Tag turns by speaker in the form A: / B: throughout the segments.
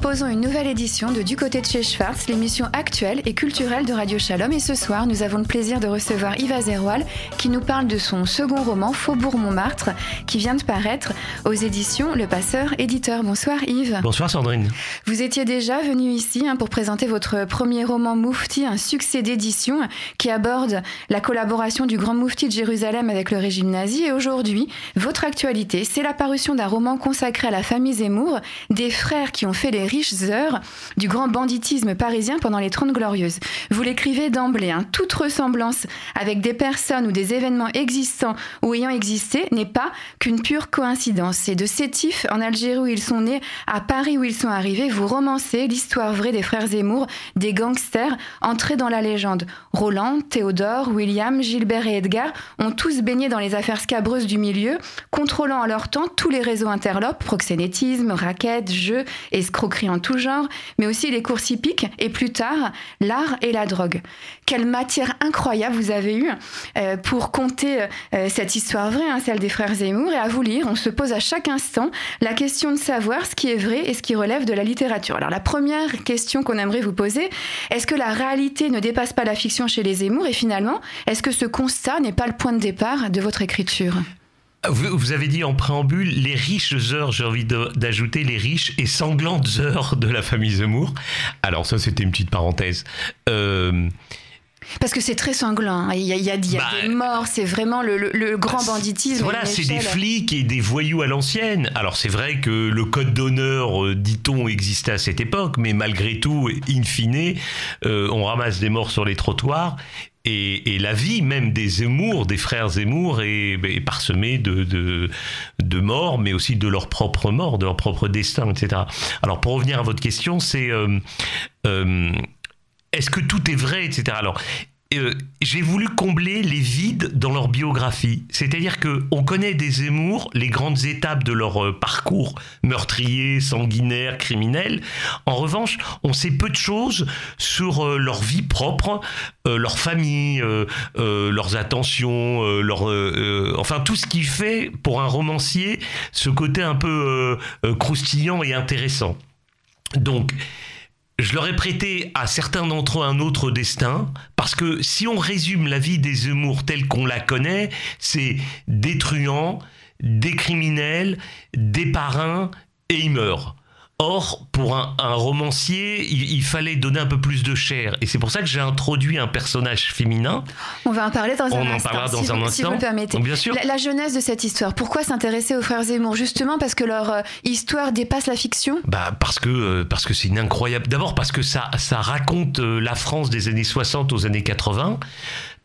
A: proposons une nouvelle édition de Du côté de chez Schwartz, l'émission actuelle et culturelle de Radio Shalom. Et ce soir, nous avons le plaisir de recevoir Yves Azerwal qui nous parle de son second roman, Faubourg Montmartre, qui vient de paraître aux éditions Le Passeur Éditeur. Bonsoir Yves.
B: Bonsoir Sandrine.
A: Vous étiez déjà venu ici hein, pour présenter votre premier roman Moufti, un succès d'édition qui aborde la collaboration du grand Moufti de Jérusalem avec le régime nazi. Et aujourd'hui, votre actualité, c'est la parution d'un roman consacré à la famille Zemmour, des frères qui ont fait les riches heures du grand banditisme parisien pendant les Trente Glorieuses. Vous l'écrivez d'emblée, hein, toute ressemblance avec des personnes ou des événements existants ou ayant existé n'est pas qu'une pure coïncidence. C'est de Sétif, en Algérie où ils sont nés, à Paris où ils sont arrivés, vous romancez l'histoire vraie des frères Zemmour, des gangsters entrés dans la légende. Roland, Théodore, William, Gilbert et Edgar ont tous baigné dans les affaires scabreuses du milieu, contrôlant en leur temps tous les réseaux interlopes, proxénétisme, raquettes, jeux, en tout genre, mais aussi les courses hippiques et plus tard l'art et la drogue. Quelle matière incroyable vous avez eue euh, pour conter euh, cette histoire vraie, hein, celle des frères Zemmour, et à vous lire, on se pose à chaque instant la question de savoir ce qui est vrai et ce qui relève de la littérature. Alors la première question qu'on aimerait vous poser, est-ce que la réalité ne dépasse pas la fiction chez les Zemmour? Et finalement, est-ce que ce constat n'est pas le point de départ de votre écriture?
B: Vous, avez dit en préambule les riches heures, j'ai envie d'ajouter les riches et sanglantes heures de la famille Zemmour. Alors ça, c'était une petite parenthèse.
A: Euh, parce que c'est très sanglant. Hein. Il y a, des bah, morts, c'est vraiment le, grand banditisme.
B: Voilà, c'est des flics et des voyous à l'ancienne. Alors c'est vrai que le code d'honneur, euh, dit-on, existait à cette époque, mais malgré tout, in fine, euh, on ramasse des morts sur les trottoirs. Et, la vie même des Zemmour, des frères Zemmour, est, parsemée de, de, morts, mais aussi de leur propre mort, de leur propre destin, etc. Alors pour revenir à votre question, c'est euh, est-ce que tout est vrai, etc. Alors, euh, j'ai voulu combler les vides dans leur biographie. C'est-à-dire que on connaît des Zemmour les grandes étapes de leur euh, parcours meurtrier, sanguinaire, criminel. En revanche, on sait peu de choses sur euh, leur vie propre, leur famille, leurs attentions, leur, enfin tout ce qui fait pour un romancier ce côté un peu croustillant et intéressant. Donc je leur ai prêté à certains d'entre eux un autre destin, parce que si on résume la vie des Zemmour telle qu'on la connaît, c'est des truands, des criminels, des parrains, et ils meurent. Or, pour un, romancier, il, fallait donner un peu plus de chair. Et c'est pour ça que j'ai introduit un personnage féminin.
A: On va en parler dans un
B: instant.
A: On
B: en parlera dans un instant. Si
A: vous me permettez.
B: bien sûr.
A: La, jeunesse de cette histoire, pourquoi s'intéresser aux frères Zemmour? Justement parce que leur euh, histoire dépasse la fiction?
B: Bah, Parce que euh, parce que c'est une incroyable... D'abord parce que ça, ça raconte euh, la France des années 60 aux années 80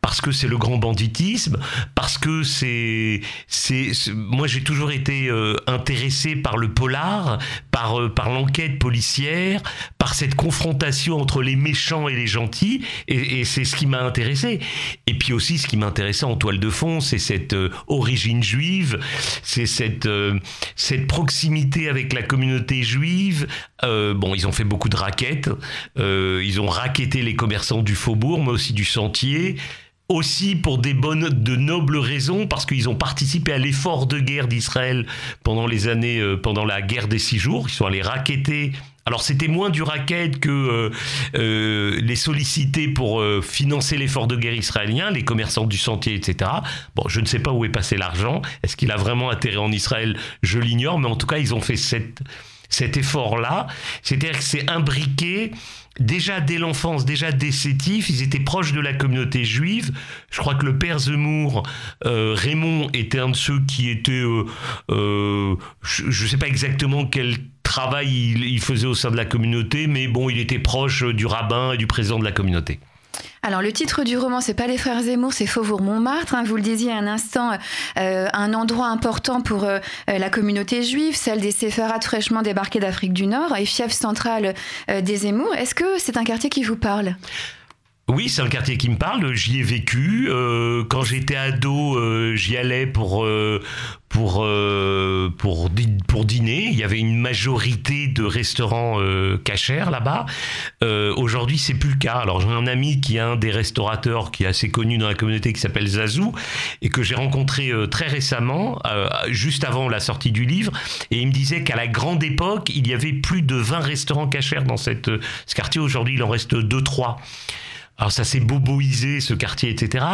B: parce que c'est le grand banditisme, parce que c'est, c'est, moi j'ai toujours été euh, intéressé par le polar, par euh, par l'enquête policière, par cette confrontation entre les méchants et les gentils, et, c'est ce qui m'a intéressé. Et puis aussi ce qui m'intéressait en toile de fond, c'est cette euh, origine juive, c'est cette cette proximité avec la communauté juive. bon, ils ont fait beaucoup de raquettes, ils ont raquetté les commerçants du faubourg, mais aussi du sentier aussi pour des bonnes, de nobles raisons, parce qu'ils ont participé à l'effort de guerre d'Israël pendant les années, euh, pendant la guerre des six jours. Ils sont allés raqueter. Alors c'était moins du racket que euh, euh, les solliciter pour financer l'effort de guerre israélien, les commerçants du sentier, etc. Bon, je ne sais pas où est passé l'argent. Est-ce qu'il a vraiment atterri en Israël? Je l'ignore, mais en tout cas, ils ont fait cette, cet effort-là. C'est-à-dire que c'est imbriqué déjà dès l'enfance, déjà dès Sétif, ils étaient proches de la communauté juive. Je crois que le père Zemmour, euh, Raymond, était un de ceux qui était, euh, euh, je ne sais pas exactement quel travail il, faisait au sein de la communauté, mais bon, il était proche du rabbin et du président de la communauté.
A: Alors le titre du roman, c'est pas les frères Zemmour, c'est Faubourg Montmartre. Hein, vous le disiez un instant, euh, un endroit important pour euh, euh, la communauté juive, celle des séfarades fraîchement débarqués d'Afrique du Nord et fief centrale des Zemmour. Est-ce que c'est un quartier qui vous parle?
B: Oui, c'est un quartier qui me parle. J'y ai vécu. quand j'étais ado, j'y allais pour pour pour pour dîner. Il y avait une majorité de restaurants euh, cachers là-bas. Euh, aujourd'hui, c'est plus le cas. Alors, j'ai un ami qui est un des restaurateurs qui est assez connu dans la communauté qui s'appelle Zazou et que j'ai rencontré euh, très récemment, euh, juste avant la sortie du livre. Et il me disait qu'à la grande époque, il y avait plus de 20 restaurants cachers dans cette, ce quartier. Aujourd'hui, il en reste 2-3. Alors ça s'est boboisé ce quartier, etc.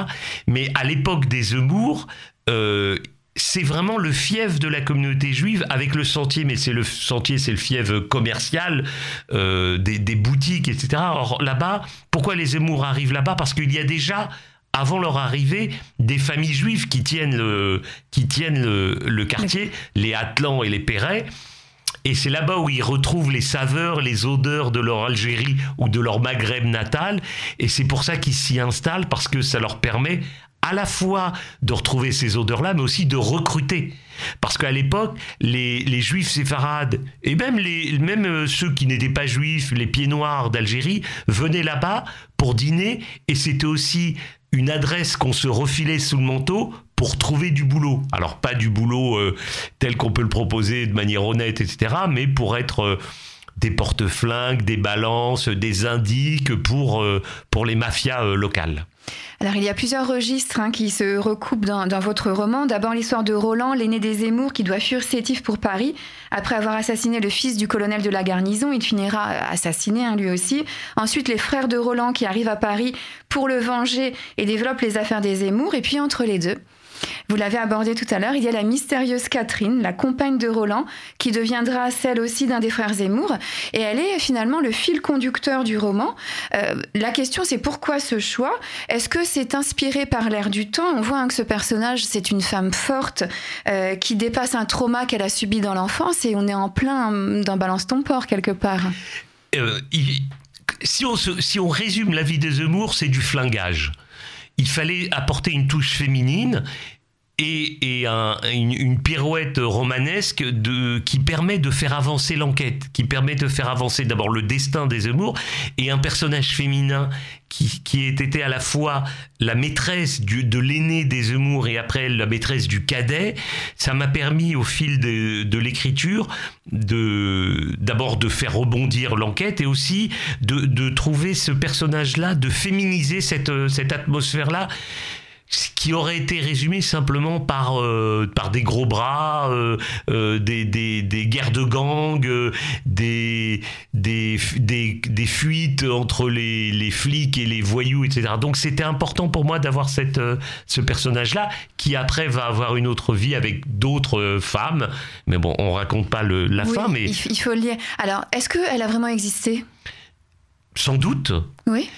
B: Mais à l'époque des Zemmour, euh, c'est vraiment le fief de la communauté juive avec le sentier, mais c'est le sentier, c'est le fief commercial euh, des, des, boutiques, etc. Alors là-bas, pourquoi les Zemmour arrivent là-bas? Parce qu'il y a déjà avant leur arrivée, des familles juives qui tiennent le, qui tiennent le, le quartier, les Atlans et les Perret. Et c'est là-bas où ils retrouvent les saveurs, les odeurs de leur Algérie ou de leur Maghreb natal. Et c'est pour ça qu'ils s'y installent, parce que ça leur permet à la fois de retrouver ces odeurs-là, mais aussi de recruter. Parce qu'à l'époque, les, juifs séfarades, et même, les, même euh, ceux qui n'étaient pas juifs, les pieds noirs d'Algérie, venaient là-bas pour dîner, et c'était aussi une adresse qu'on se refilait sous le manteau pour trouver du boulot. Alors pas du boulot euh, tel qu'on peut le proposer de manière honnête, etc., mais pour être... Euh, des porte-flingues, des balances, des indiques pour, euh, pour les mafias locales.
A: Alors il y a plusieurs registres hein, qui se recoupent dans, dans votre roman. D'abord l'histoire de Roland, l'aîné des Zemmour, qui doit fuir Sétif pour Paris. Après avoir assassiné le fils du colonel de la garnison, il finira assassiné hein, lui aussi. Ensuite les frères de Roland qui arrivent à Paris pour le venger et développent les affaires des Zemmour. Et puis entre les deux, vous l'avez abordé tout à l'heure, il y a la mystérieuse Catherine, la compagne de Roland, qui deviendra celle aussi d'un des frères Zemmour, et elle est finalement le fil conducteur du roman. Euh, la question c'est pourquoi ce choix? Est-ce que c'est inspiré par l'air du temps? On voit hein, que ce personnage, c'est une femme forte euh, qui dépasse un trauma qu'elle a subi dans l'enfance, et on est en plein dans Balance ton port quelque part.
B: Euh, si, on si on résume la vie de Zemmour, c'est du flingage il fallait apporter une touche féminine et, et un, une, pirouette romanesque qui permet de faire avancer l'enquête, qui permet de faire avancer d'abord le destin des Zemmour et un personnage féminin qui, qui était à la fois la maîtresse de l'aîné des Zemmour et après la maîtresse du cadet. Ça m'a permis au fil de, l'écriture de d'abord de faire rebondir l'enquête et aussi de, trouver ce personnage-là, de féminiser cette, cette atmosphère-là qui aurait été résumé simplement par, euh, par des gros bras, euh, euh, des, des, des, guerres de gangs, des, des, des, fuites entre les, les, flics et les voyous, etc. Donc c'était important pour moi d'avoir cette, ce personnage-là, qui après va avoir une autre vie avec d'autres femmes. Mais bon, on raconte pas le, la
A: oui,
B: fin, mais...
A: Il faut le lire. Alors, est-ce qu'elle a vraiment existé?
B: Sans doute.
A: Oui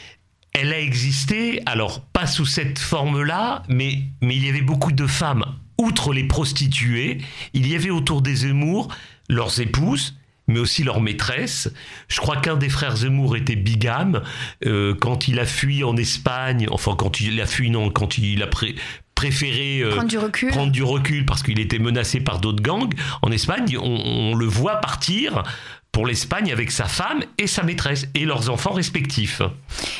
B: elle a existé, alors pas sous cette forme-là, mais, mais il y avait beaucoup de femmes. Outre les prostituées, il y avait autour des Zemmour leurs épouses, mais aussi leurs maîtresses. Je crois qu'un des frères Zemmour était bigame. Euh, quand il a fui en Espagne, enfin quand il a fui, non, quand il a pré préféré
A: euh, prendre, du recul.
B: prendre du recul parce qu'il était menacé par d'autres gangs en Espagne, on, on le voit partir pour l'Espagne avec sa femme et sa maîtresse et leurs enfants respectifs.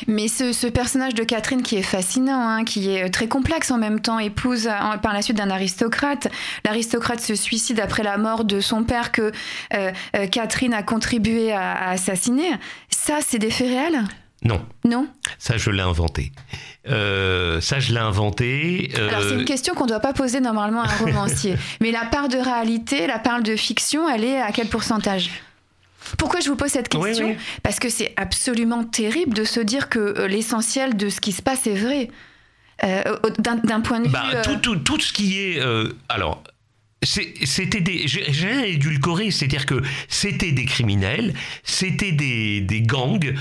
A: Mais ce, ce personnage de Catherine qui est fascinant, hein, qui est très complexe en même temps, épouse en, par la suite d'un aristocrate. L'aristocrate se suicide après la mort de son père que euh, euh, Catherine a contribué à, à assassiner. Ça, c'est des faits réels?
B: Non.
A: Non?
B: Ça, je l'ai inventé. Euh, ça, je l'ai inventé.
A: Euh... Alors, c'est une question qu'on ne doit pas poser normalement à un romancier. Mais la part de réalité, la part de fiction, elle est à quel pourcentage? Pourquoi je vous pose cette question
B: oui, oui.
A: Parce que c'est absolument terrible de se dire que euh, l'essentiel de ce qui se passe est vrai. Euh, D'un point de
B: bah,
A: vue.
B: Tout, tout, tout, ce qui est. Euh, alors. C'était des. J'ai rien édulcoré, c'est-à-dire que c'était des criminels, c'était des, des gangs,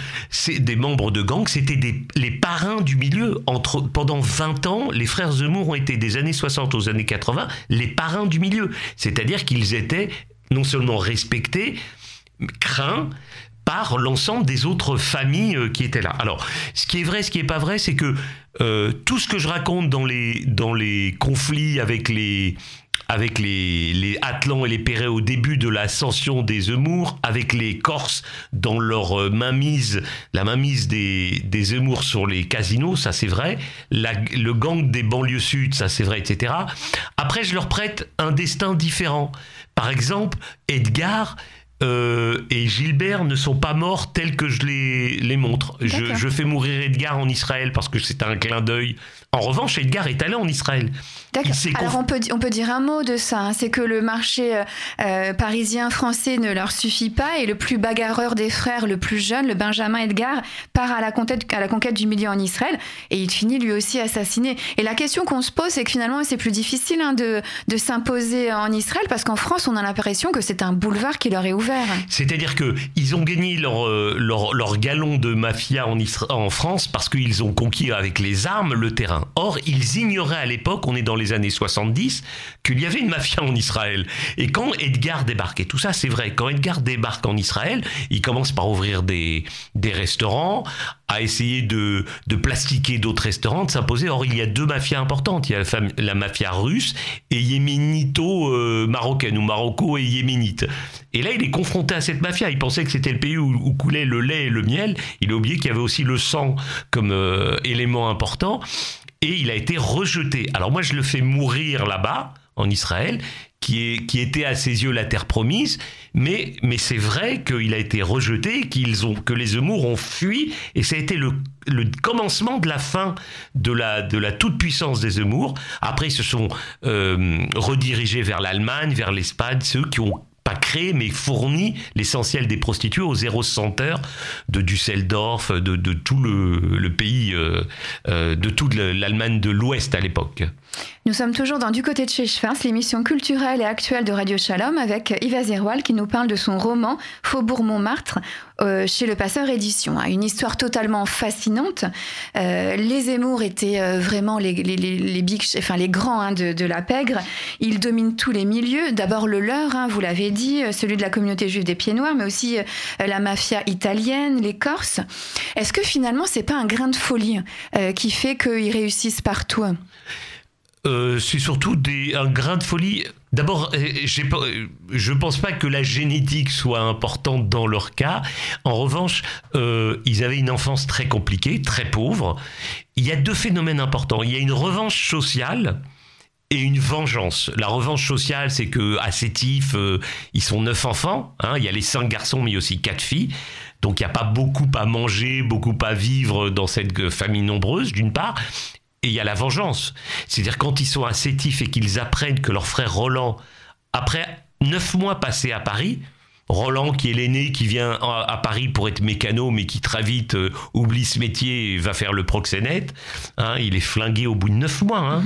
B: des membres de gangs, c'était les parrains du milieu. Entre, pendant 20 ans, les frères Zemmour ont été des années 60 aux années 80 les parrains du milieu. C'est-à-dire qu'ils étaient non seulement respectés, craint par l'ensemble des autres familles euh, qui étaient là. Alors, ce qui est vrai, ce qui est pas vrai, c'est que euh, tout ce que je raconte dans les, dans les conflits avec les, avec les, les Atlans et les Perrets au début de l'ascension des Zemmour, avec les Corses dans leur euh, mainmise, la mainmise des, des sur les casinos, ça c'est vrai, le gang des banlieues sud, ça c'est vrai, etc. Après, je leur prête un destin différent par exemple, Edgar euh, et Gilbert ne sont pas morts tels que je les, les montre. Je, je, fais mourir Edgar en Israël parce que c'est un clin d'œil. En revanche, Edgar est allé en Israël.
A: D'accord. Alors on peut, on peut dire un mot de ça. Hein. C'est que le marché euh, euh, parisien français ne leur suffit pas et le plus bagarreur des frères, le plus jeune, le Benjamin Edgar, part à la conquête, à la conquête du milieu en Israël et il finit lui aussi assassiné. Et la question qu'on se pose, c'est que finalement c'est plus difficile hein, de, de s'imposer en Israël parce qu'en France, on a l'impression que c'est un boulevard qui leur est ouvert.
B: C'est-à-dire que ils ont gagné leur, euh, leur, galon de mafia en, en France parce qu'ils ont conquis avec les armes le terrain. Or, ils ignoraient à l'époque, on est dans les années 70, qu'il y avait une mafia en Israël. Et quand Edgar débarque, et tout ça c'est vrai, quand Edgar débarque en Israël, il commence par ouvrir des, des restaurants, à essayer de, de plastiquer d'autres restaurants, de s'imposer. Or, il y a deux mafias importantes. Il y a la, mafia russe et yéménito-marocaine, ou maroco et yéménite. Et là, il est confronté à cette mafia. Il pensait que c'était le pays où, coulait le lait et le miel. Il a oublié qu'il y avait aussi le sang comme euh, élément important. Et il a été rejeté. Alors moi, je le fais mourir là-bas, en Israël, qui, était à ses yeux la terre promise, mais, c'est vrai qu'il a été rejeté, qu'ils ont, que les Zemmour ont fui, et ça a été le, commencement de la fin de la, toute-puissance des Zemmour. Après, ils se sont euh, redirigés vers l'Allemagne, vers l'Espagne, ceux qui ont pas créé, mais fourni l'essentiel des prostituées aux zéro heures de Düsseldorf, de, tout le, le pays, euh, euh, de toute l'Allemagne de l'Ouest à l'époque.
A: Nous sommes toujours dans Du côté de chez Schwarz, l'émission culturelle et actuelle de Radio Shalom, avec Yves Zerwal qui nous parle de son roman Faubourg Montmartre euh, chez Le Passeur Édition. Ah, une histoire totalement fascinante. Euh, les Zemmour étaient euh, vraiment les, les, grands hein, de, la pègre. Ils dominent tous les milieux. D'abord le leur, hein, vous l'avez dit, celui de la communauté juive des Pieds Noirs, mais aussi la mafia italienne, les Corses. Est-ce que finalement, c'est pas un grain de folie qui fait qu'ils réussissent partout
B: euh, c'est surtout un grain de folie. D'abord, euh, je ne pense pas que la génétique soit importante dans leur cas. En revanche, euh, ils avaient une enfance très compliquée, très pauvre. Il y a deux phénomènes importants. Il y a une revanche sociale et une vengeance. La revanche sociale, c'est que à Sétif, ils sont neuf enfants. Hein. il y a les cinq garçons, mais aussi quatre filles. Donc il n'y a pas beaucoup à manger, beaucoup à vivre dans cette famille nombreuse, d'une part. Et il y a la vengeance. C'est-à-dire quand ils sont à Sétif et qu'ils apprennent que leur frère Roland, après neuf mois passés à Paris, Roland, qui est l'aîné, qui vient à Paris pour être mécano, mais qui très vite euh, oublie ce métier et va faire le proxénète. Hein, il est flingué au bout de neuf mois. Hein.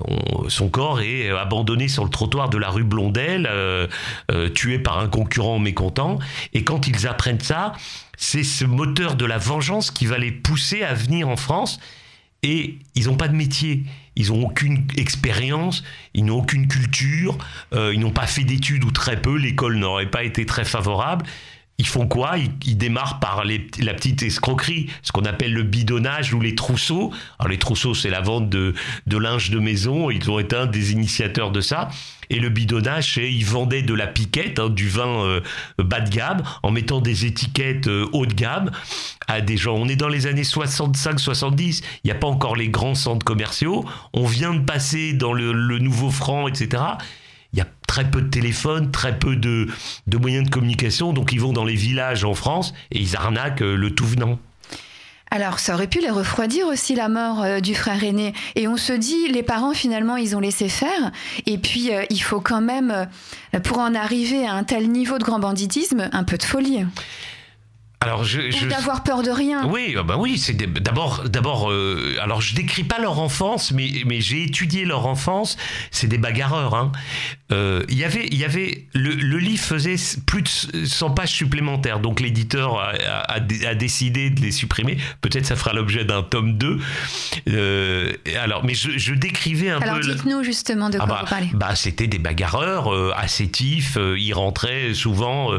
B: Mm-hmm. son corps est abandonné sur le trottoir de la rue Blondel, euh, euh, tué par un concurrent mécontent. Et quand ils apprennent ça, c'est ce moteur de la vengeance qui va les pousser à venir en France et ils n'ont pas de métier, ils n'ont aucune expérience, ils n'ont aucune culture, euh, ils n'ont pas fait d'études ou très peu, l'école n'aurait pas été très favorable ils font quoi? Ils, démarrent par la petite escroquerie, ce qu'on appelle le bidonnage ou les trousseaux. Alors les trousseaux, c'est la vente de, linge de maison, ils ont été un des initiateurs de ça. Et le bidonnage, c'est ils vendaient de la piquette, hein, du vin euh, bas de gamme, en mettant des étiquettes euh, haut de gamme à des gens. On est dans les années 65-70, il n'y a pas encore les grands centres commerciaux. On vient de passer dans le, le nouveau franc, etc il y a très peu de téléphones, très peu de, moyens de communication, donc ils vont dans les villages en France et ils arnaquent euh, le tout venant.
A: Alors, ça aurait pu les refroidir aussi la mort euh, du frère aîné. Et on se dit, les parents finalement, ils ont laissé faire. Et puis, euh, il faut quand même, pour en arriver à un tel niveau de grand banditisme, un peu de folie.
B: Alors je, je
A: d'avoir peur de rien.
B: Oui, bah oui, c'est d'abord d'abord euh, alors je décris pas leur enfance mais mais j'ai étudié leur enfance, c'est des bagarreurs hein. Euh, il y avait il y avait le, le, livre faisait plus de 100 pages supplémentaires donc l'éditeur a, a, a, décidé de les supprimer, peut-être ça fera l'objet d'un tome 2. Euh, alors mais je, je décrivais un
A: alors,
B: peu
A: Alors dites-nous justement de quoi
B: bah,
A: vous parlez.
B: Bah c'était des bagarreurs euh, assétifs, euh, ils rentraient souvent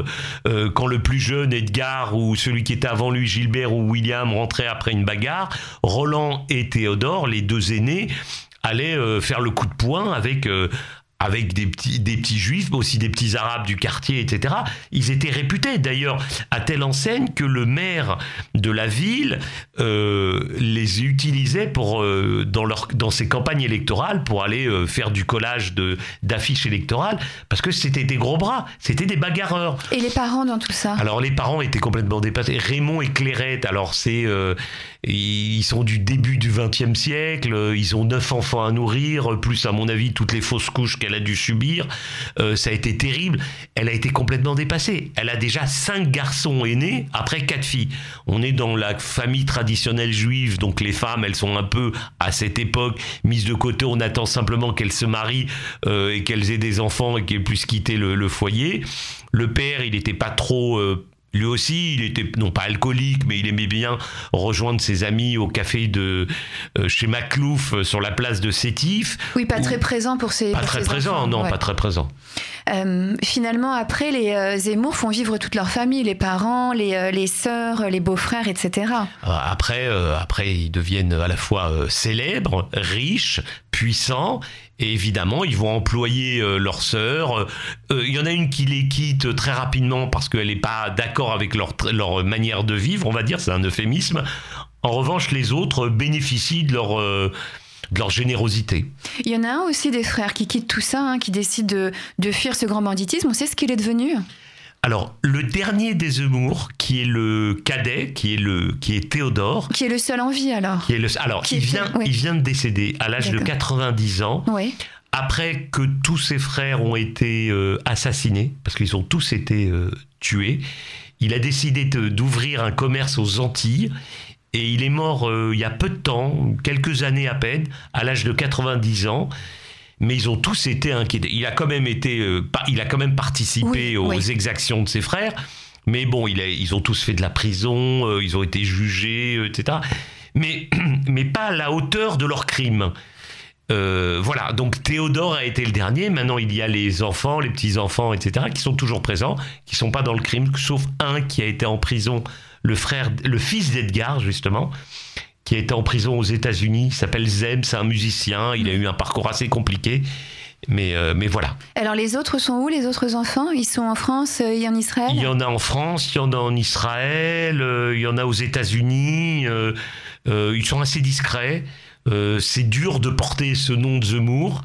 B: quand le plus jeune Edgar ou celui qui était avant lui, Gilbert ou William, rentrait après une bagarre. Roland et Théodore, les deux aînés, allaient euh, faire le coup de poing avec, euh, avec des petits, des petits juifs, mais aussi des petits arabes du quartier, etc. Ils étaient réputés d'ailleurs à telle enseigne que le maire de la ville euh, les utilisait pour, euh, dans, leur, dans ses campagnes électorales pour aller euh, faire du collage de, d'affiches électorales, parce que c'était des gros bras, c'était des bagarreurs.
A: Et les parents dans tout ça?
B: Alors les parents étaient complètement dépassés. Raymond et Clairette, alors c'est... ils sont du début du XXe siècle, ils ont neuf enfants à nourrir, plus à mon avis toutes les fausses couches qu'elle a dû subir. ça a été terrible. Elle a été complètement dépassée. Elle a déjà cinq garçons aînés après quatre filles. On est dans la famille traditionnelle juive, donc les femmes, elles sont un peu à cette époque mises de côté. On attend simplement qu'elles se marient euh, et qu'elles aient des enfants et qu'elles puissent quitter le, foyer. Le père, il n'était pas trop euh, lui aussi, il était non pas alcoolique, mais il aimait bien rejoindre ses amis au café de euh, chez Maclouf sur la place de Sétif.
A: Oui, pas très présent pour ses.
B: Pas très présent, non, pas très présent.
A: Euh, finalement, après, les euh, Zemmour font vivre toute leur famille, les parents, les, euh, les sœurs, les beaux-frères, etc.
B: Après, après, ils deviennent à la fois célèbres, riches, puissants, et évidemment, ils vont employer leurs sœurs. Il y en a une qui les quitte très rapidement parce qu'elle n'est pas d'accord avec leur, leur manière de vivre, on va dire, c'est un euphémisme. En revanche, les autres bénéficient de leur de leur générosité.
A: Il y en a un aussi des frères qui quittent tout ça, hein, qui décident de, de fuir ce grand banditisme. On sait ce qu'il est devenu?
B: Alors, le dernier des Zemmour, qui est le cadet, qui est, le, qui est Théodore.
A: Qui est le seul en vie alors
B: qui est le, Alors, il, vient, il vient de décéder à l'âge de 90 ans. Oui. Après que tous ses frères ont été euh, assassinés, parce qu'ils ont tous été euh, tués, il a décidé d'ouvrir un commerce aux Antilles et il est mort euh, il y a peu de temps, quelques années à peine, à l'âge de 90 ans. Mais ils ont tous été inquiétés. Il a quand même été, euh, il a quand même participé aux exactions de ses frères. Mais bon, il ils ont tous fait de la prison, euh, ils ont été jugés, etc. Mais, mais pas à la hauteur de leurs crimes. voilà, donc Théodore a été le dernier. Maintenant, il y a les enfants, les petits-enfants, etc., qui sont toujours présents, qui ne sont pas dans le crime, sauf un qui a été en prison le frère, le fils d'Edgar, justement, qui été en prison aux États-Unis. Il s'appelle Zem, c'est un musicien. Il a eu un parcours assez compliqué. Mais, euh, mais voilà.
A: Alors les autres sont où, les autres enfants? Ils sont en France euh, et en Israël?
B: Il y en a en France, il y en a en Israël, euh, il y en a aux États-Unis. ils sont assez discrets. c'est dur de porter ce nom de Zemmour.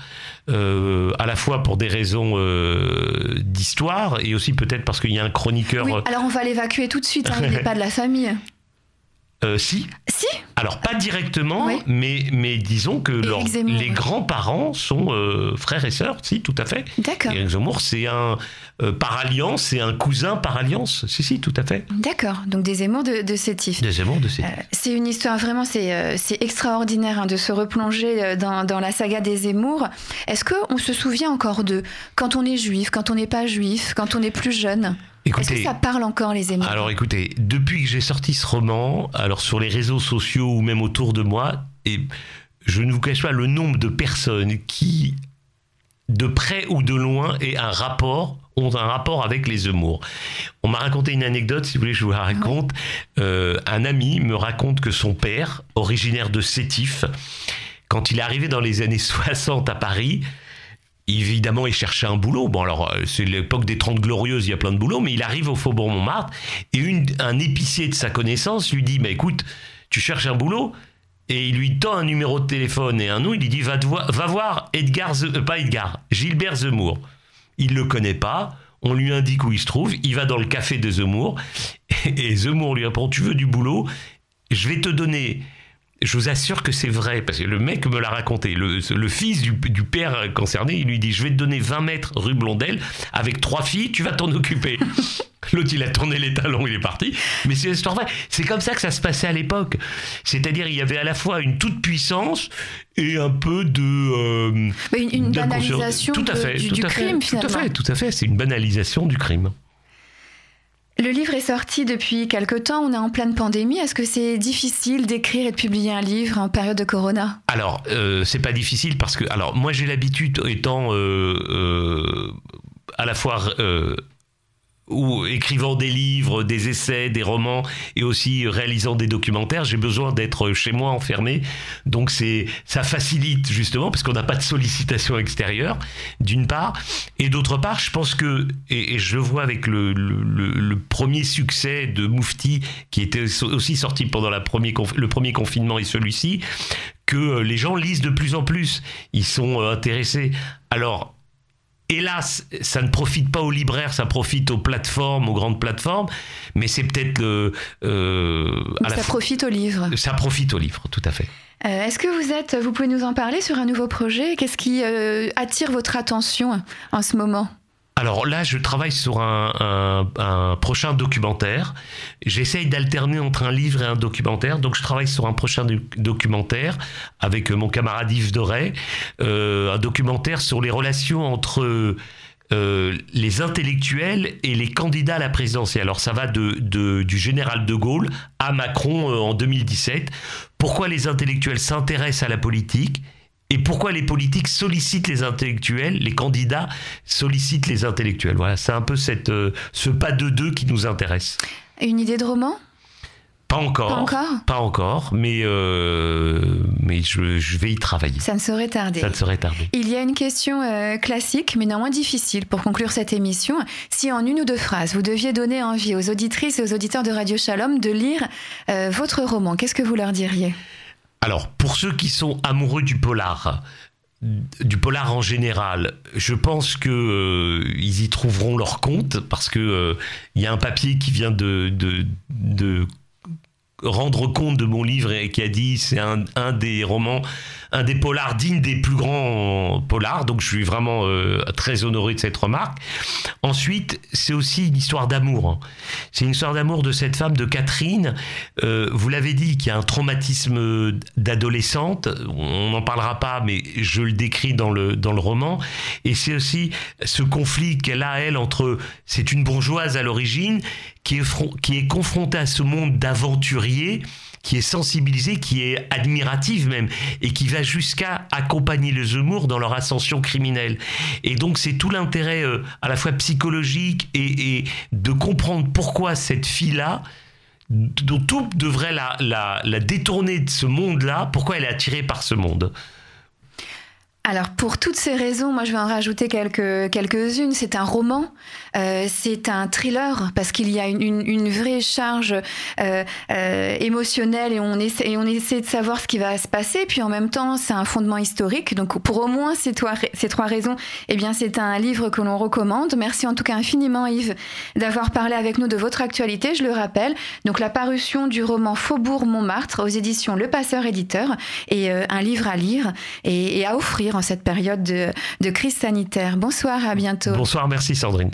B: Euh, à la fois pour des raisons euh, d'histoire et aussi peut-être parce qu'il y a un chroniqueur. Oui,
A: alors on va l'évacuer tout de suite, hein, il n'est pas de la famille.
B: Euh, si.
A: Si
B: Alors, pas directement, mais, mais disons que les grands-parents sont euh, frères et sœurs, si, tout à fait.
A: D'accord.
B: Éric Zemmour, c'est un, euh, par alliance, c'est un cousin par alliance, si, si, tout à fait.
A: D'accord, donc des Zemmour de, de Sétif.
B: Des Zemmour de Sétif.
A: c'est une histoire vraiment, c'est, extraordinaire hein, de se replonger dans, dans, la saga des Zemmour. Est-ce qu'on se souvient encore de quand on est juif, quand on n'est pas juif, quand on est plus jeune? Est-ce que ça parle encore les émotions
B: Alors écoutez, depuis que j'ai sorti ce roman, alors sur les réseaux sociaux ou même autour de moi, et je ne vous cache pas le nombre de personnes qui, de près ou de loin, aient un rapport ont un rapport avec les Zemmour. On m'a raconté une anecdote, si vous voulez, je vous la raconte. Euh, un ami me raconte que son père, originaire de Sétif, quand il est arrivé dans les années 60 à Paris, évidemment, il cherchait un boulot. Bon, alors, euh, c'est l'époque des Trente Glorieuses, il y a plein de boulots, mais il arrive au Faubourg Montmartre et un épicier de sa connaissance lui dit, mais écoute, tu cherches un boulot? Et il lui tend un numéro de téléphone et un nom, il lui dit, va, va voir Edgar, euh, pas Edgar, Gilbert Zemmour. Il le connaît pas, on lui indique où il se trouve, il va dans le café de Zemmour. Et Zemmour lui répond, tu veux du boulot? Je vais te donner je vous assure que c'est vrai, parce que le mec me l'a raconté. Le, fils du, père concerné, il lui dit Je vais te donner 20 mètres rue Blondel, avec trois filles, tu vas t'en occuper. L'autre, il a tourné les talons, il est parti. Mais c'est une histoire vraie. C'est comme ça que ça se passait à l'époque. C'est-à-dire, il y avait à la fois une toute puissance et un peu de. Euh,
A: une, banalisation tout à fait, du, crime,
B: finalement. Tout à fait, tout à fait. C'est une banalisation du crime.
A: Le livre est sorti depuis quelque temps, on est en pleine pandémie. Est-ce que c'est difficile d'écrire et de publier un livre en période de corona?
B: Alors, euh, c'est pas difficile parce que, alors, moi j'ai l'habitude, étant euh, euh, à la fois ou écrivant des livres, des essais, des romans et aussi réalisant des documentaires, j'ai besoin d'être chez moi enfermé. Donc c'est ça facilite justement parce qu'on n'a pas de sollicitation extérieure d'une part et d'autre part, je pense que et, je vois avec le, le, premier succès de Moufti qui était aussi sorti pendant le premier confinement et celui-ci que les gens lisent de plus en plus, ils sont euh, intéressés. Alors Hélas, ça ne profite pas aux libraires, ça profite aux plateformes, aux grandes plateformes, mais c'est peut-être le.
A: Euh, ça profite aux livres.
B: Ça profite aux livres, tout à fait.
A: Euh, est-ce que vous êtes, vous pouvez nous en parler sur un nouveau projet? Qu'est-ce qui euh, attire votre attention en ce moment?
B: Alors là, je travaille sur un, prochain documentaire. J'essaye d'alterner entre un livre et un documentaire. Donc je travaille sur un prochain documentaire avec mon camarade Yves Doré. Euh, un documentaire sur les relations entre euh, les intellectuels et les candidats à la présidentielle. Alors ça va du général de Gaulle à Macron euh, en 2017. Pourquoi les intellectuels s'intéressent à la politique? Et pourquoi les politiques sollicitent les intellectuels, les candidats sollicitent les intellectuels? Voilà, c'est un peu cette, euh, ce pas de deux qui nous intéresse.
A: Une idée de roman?
B: Pas encore, pas encore, pas encore, mais euh, mais je, vais y travailler.
A: Ça ne saurait tarder.
B: Ça ne saurait tarder.
A: Il y a une question euh, classique, mais néanmoins difficile pour conclure cette émission. Si en une ou deux phrases, vous deviez donner envie aux auditrices et aux auditeurs de Radio Shalom de lire votre roman, qu'est-ce que vous leur diriez?
B: Alors, pour ceux qui sont amoureux du polar, du polar en général, je pense que euh, y trouveront leur compte parce que euh, il y a un papier qui vient de, rendre compte de mon livre et qui a dit c'est un des romans un des polars dignes des plus grands polars, donc je suis vraiment euh, très honoré de cette remarque. Ensuite, c'est aussi une histoire d'amour. Hein. C'est une histoire d'amour de cette femme, de Catherine. Euh, vous l'avez dit, qui a un traumatisme d'adolescente. On n'en parlera pas, mais je le décris dans le, dans le roman. Et c'est aussi ce conflit qu'elle a, elle, entre... C'est une bourgeoise à l'origine qui est, qui est confrontée à ce monde d'aventuriers qui est sensibilisée, qui est admirative même, et qui va jusqu'à accompagner les Zemmour dans leur ascension criminelle. Et donc c'est tout l'intérêt euh, à la fois psychologique et, de comprendre pourquoi cette fille-là, dont tout devrait la, la détourner de ce monde-là, pourquoi elle est attirée par ce monde.
A: Alors pour toutes ces raisons, moi je vais en rajouter quelques quelques-unes. C'est un roman, euh, c'est un thriller parce qu'il y a une, vraie charge euh, euh, émotionnelle et on essaie et on essaie de savoir ce qui va se passer. Puis en même temps, c'est un fondement historique. Donc pour au moins ces trois ces trois raisons, eh bien c'est un livre que l'on recommande. Merci en tout cas infiniment Yves d'avoir parlé avec nous de votre actualité. Je le rappelle. Donc la parution du roman Faubourg Montmartre aux éditions Le Passeur éditeur et un livre à lire et à offrir cette période de, de crise sanitaire. Bonsoir, à bientôt.
B: Bonsoir, merci Sandrine.